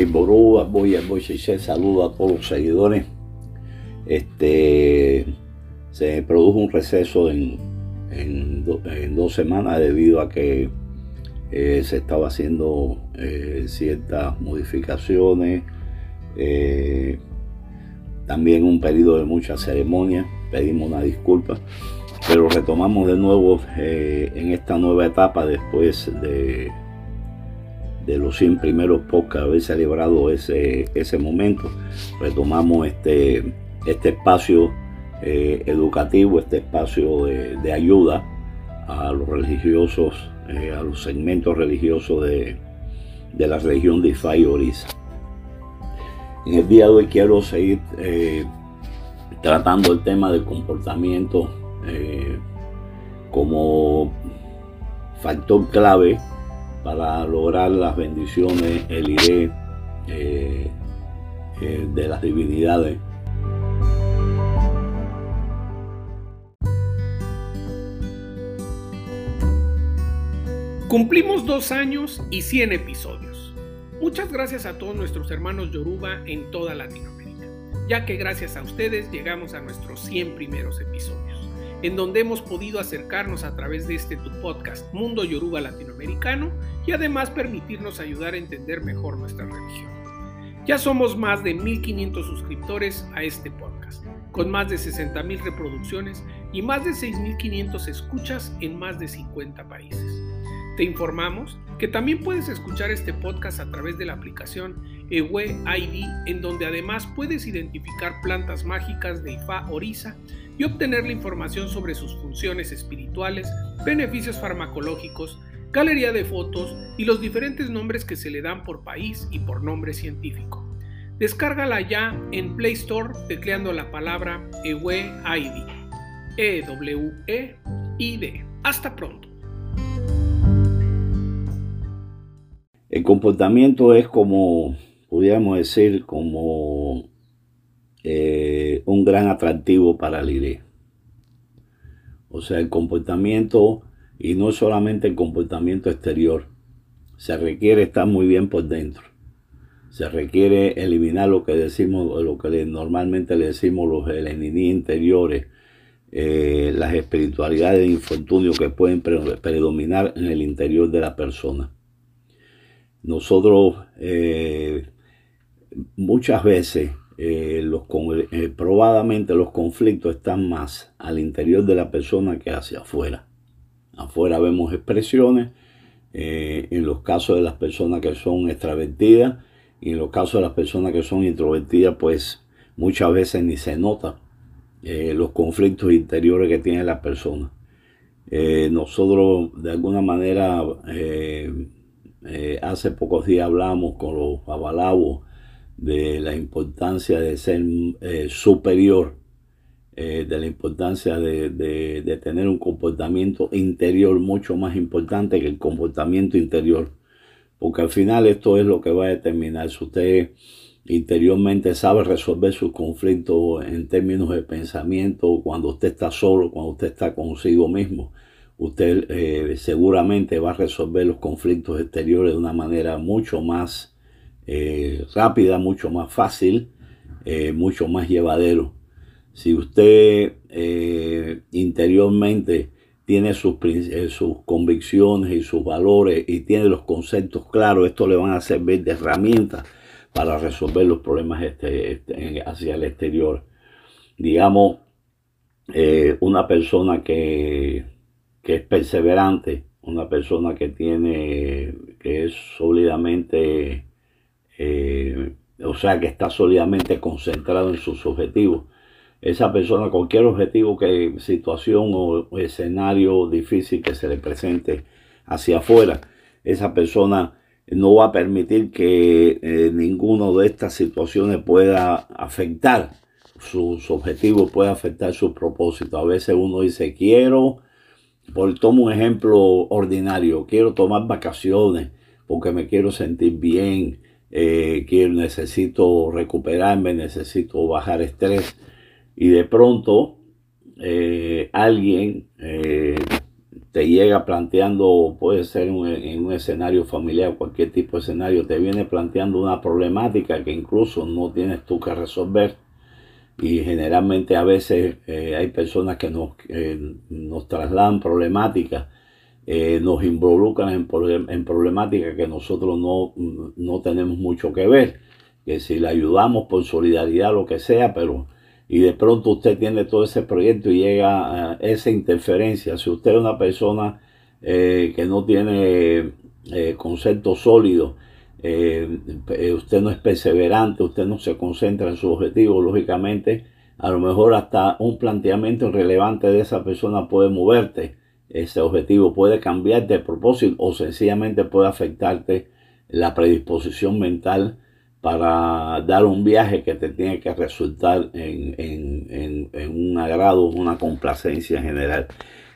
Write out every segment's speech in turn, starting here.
En Ború, voy a saludo a todos los seguidores. Este, se produjo un receso en, en, dos semanas debido a que eh, se estaba haciendo eh, ciertas modificaciones. Eh, también un periodo de muchas ceremonias. Pedimos una disculpa. Pero retomamos de nuevo en esta nueva etapa después de, de los 100 primeros podcasts, haber celebrado ese, ese momento. Retomamos este, este espacio eh, educativo, este espacio de, ayuda a los religiosos, eh, a los segmentos religiosos de, la región de Ifa y Orisa. En el día de hoy quiero seguir eh, tratando el tema del comportamiento como factor clave para lograr las bendiciones, el iré de las divinidades Cumplimos dos años y 100 episodios. Muchas gracias a todos nuestros hermanos Yoruba en toda Latinoamérica, ya que gracias a ustedes llegamos a nuestros 100 primeros episodios, en donde hemos podido acercarnos a través de este tu podcast Mundo Yoruba Latinoamericano y además permitirnos ayudar a entender mejor nuestra religión. Ya somos más de 1500 suscriptores a este podcast, con más de 60.000 reproducciones y más de 6500 escuchas en más de 50 países. Te informamos que también puedes escuchar este podcast a través de la aplicación Ewe ID, en donde además puedes identificar plantas mágicas de Ifa Orisa y obtener la información sobre sus funciones espirituales, beneficios farmacológicos, galería de fotos y los diferentes nombres que se le dan por país y por nombre científico. Descárgala ya en Play Store tecleando la palabra Ewe ID. E-W-E-I-D. Hasta pronto. El comportamiento es como, pudiéramos decir, como eh, un gran atractivo para el IRE. O sea, el comportamiento, y no solamente el comportamiento exterior, se requiere estar muy bien por dentro. Se requiere eliminar lo que decimos, lo que normalmente le decimos los heleniní interiores, eh, las espiritualidades de infortunio que pueden predominar en el interior de la persona. Nosotros eh, muchas veces eh, los, eh, probadamente los conflictos están más al interior de la persona que hacia afuera. Afuera vemos expresiones, en los casos de las personas que son extravertidas y en los casos de las personas que son introvertidas, pues muchas veces ni se nota los conflictos interiores que tiene la persona. nosotros de alguna manera eh, hace pocos días hablamos con los abalabos de la importancia de ser eh, superior, eh, de la importancia de, tener un comportamiento interior mucho más importante que el comportamiento interior. Porque al final esto es lo que va a determinar si usted interiormente sabe resolver sus conflictos en términos de pensamiento, cuando usted está solo, cuando usted está consigo mismo usted eh, seguramente va a resolver los conflictos exteriores de una manera mucho más eh, rápida, mucho más fácil, eh, mucho más llevadero. Si usted interiormente tiene sus, sus, convicciones y sus valores y tiene los conceptos claros, esto le van a servir de herramienta para resolver los problemas este, este, hacia el exterior. Digamos, una persona que que es perseverante, una persona que tiene, que es sólidamente, eh, o sea, que está sólidamente concentrado en sus objetivos. Esa persona, cualquier objetivo, que situación o escenario difícil que se le presente hacia afuera, esa persona no va a permitir que eh, ninguna de estas situaciones pueda afectar sus objetivos, pueda afectar sus propósitos. A veces uno dice, quiero por tomo un ejemplo ordinario, quiero tomar vacaciones porque me quiero sentir bien, eh, quiero, necesito recuperarme, necesito bajar estrés. Y de pronto eh, alguien, eh, te llega planteando, puede ser en un escenario familiar, cualquier tipo de escenario, te viene planteando una problemática que incluso no tienes tú que resolver. Y generalmente a veces eh, hay personas que nos, nos trasladan problemáticas, eh, nos involucran en, en problemáticas que nosotros no, no tenemos mucho que ver. Que si le ayudamos por solidaridad, lo que sea, pero y de pronto usted tiene todo ese proyecto y llega a esa interferencia. Si usted es una persona eh, que no tiene eh, concepto sólido, eh, usted no es perseverante, usted no se concentra en su objetivo, lógicamente, a lo mejor hasta un planteamiento irrelevante de esa persona puede moverte. Ese objetivo puede cambiarte de propósito o sencillamente puede afectarte la predisposición mental para dar un viaje que te tiene que resultar en, un agrado, una complacencia general.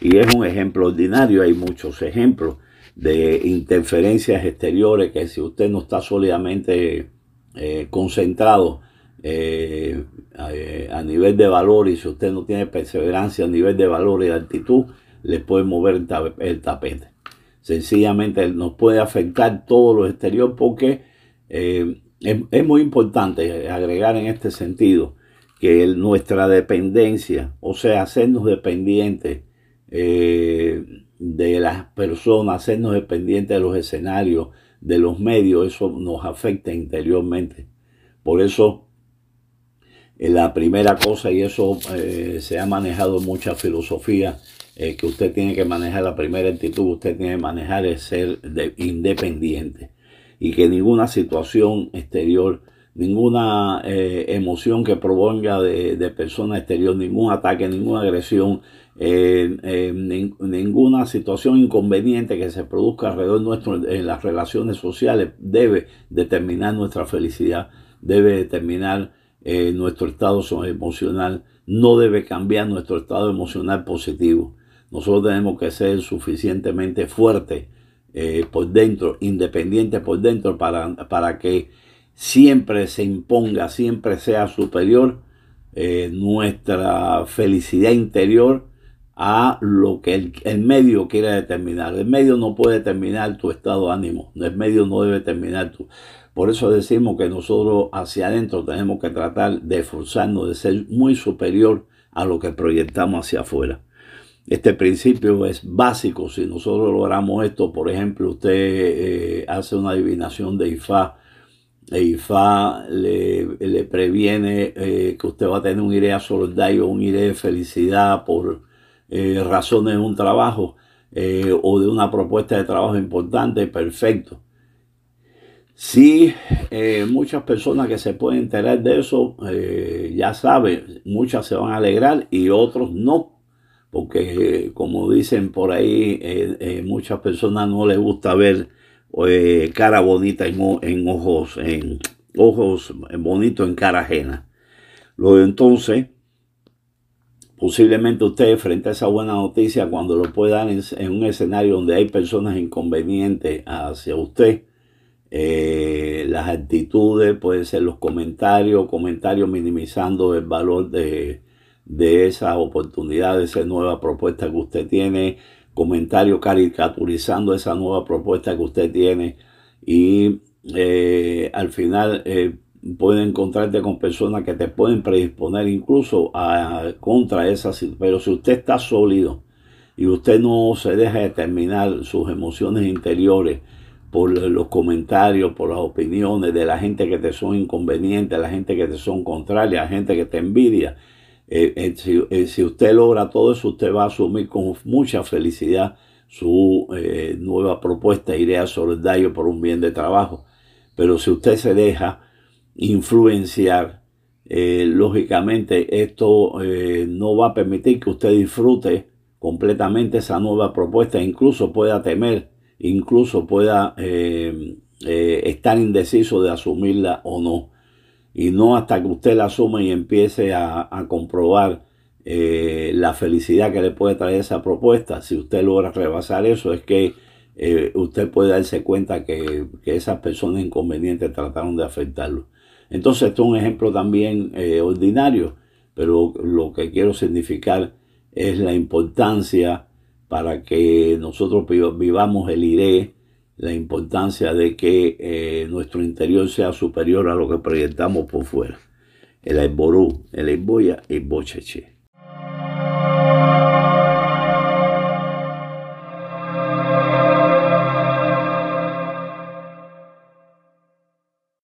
Y es un ejemplo ordinario, hay muchos ejemplos de interferencias exteriores que si usted no está sólidamente eh, concentrado eh, a, nivel de valor y si usted no tiene perseverancia a nivel de valor y de actitud, le puede mover el, tapete. Sencillamente nos puede afectar todo lo exterior porque eh, es, muy importante agregar en este sentido que nuestra dependencia, o sea, hacernos dependientes eh, de las personas, hacernos dependientes de los escenarios, de los medios, eso nos afecta interiormente. Por eso, eh, la primera cosa, y eso se ha manejado mucha filosofía, que usted tiene que manejar, la primera actitud usted tiene que manejar es ser independiente y que ninguna situación exterior, ninguna eh, emoción que provenga de, persona exterior, ningún ataque, ninguna agresión, eh, eh, ninguna situación inconveniente que se produzca alrededor nuestro en las relaciones sociales debe determinar nuestra felicidad, debe determinar nuestro estado emocional, no debe cambiar nuestro estado emocional positivo. Nosotros tenemos que ser suficientemente fuertes eh, por dentro, independiente por dentro, para, para que siempre se imponga, siempre sea superior eh, nuestra felicidad interior a lo que el, medio quiere determinar. El medio no puede determinar tu estado de ánimo, el medio no debe determinar tu... Por eso decimos que nosotros hacia adentro tenemos que tratar de esforzarnos, de ser muy superior a lo que proyectamos hacia afuera. Este principio es básico. Si nosotros logramos esto, por ejemplo, usted eh, hace una adivinación de IFA, e IFA le, previene eh, que usted va a tener un idea solidario, un idea de felicidad por eh, razones de un trabajo o de una propuesta de trabajo importante, perfecto. Si muchas personas que se pueden enterar de eso, ya saben, muchas se van a alegrar y otros no porque como dicen por ahí, eh, eh, muchas personas no les gusta ver eh, cara bonita en, ojos, en ojos bonitos en cara ajena. Luego entonces, posiblemente usted frente a esa buena noticia, cuando lo puedan en, en un escenario donde hay personas inconvenientes hacia usted, las actitudes, pueden ser los comentarios, comentarios minimizando el valor de, de esa oportunidad, de esa nueva propuesta que usted tiene, comentarios caricaturizando esa nueva propuesta que usted tiene. Y eh, al final eh, pueden encontrarte con personas que te pueden predisponer incluso a, contra esa pero si usted está sólido y usted no se deja determinar sus emociones interiores por los comentarios, por las opiniones de la gente que te son inconvenientes, la gente que te son contrarias, la gente que te envidia, eh, eh, eh, si, usted logra todo eso, usted va a asumir con mucha felicidad su nueva propuesta, idea solidario por un bien de trabajo. Pero si usted se deja influenciar, lógicamente esto no va a permitir que usted disfrute completamente esa nueva propuesta, incluso pueda temer, incluso pueda estar indeciso de asumirla o no y no hasta que usted la asume y empiece a, comprobar eh, la felicidad que le puede traer esa propuesta. Si usted logra rebasar eso, es que eh, usted puede darse cuenta que, esas personas inconvenientes trataron de afectarlo. Entonces, esto es un ejemplo también eh, ordinario, pero lo que quiero significar es la importancia para que nosotros vivamos el IRE, la importancia de que eh, nuestro interior sea superior a lo que proyectamos por fuera. El Aiború, el Aiboya y el Bocheche.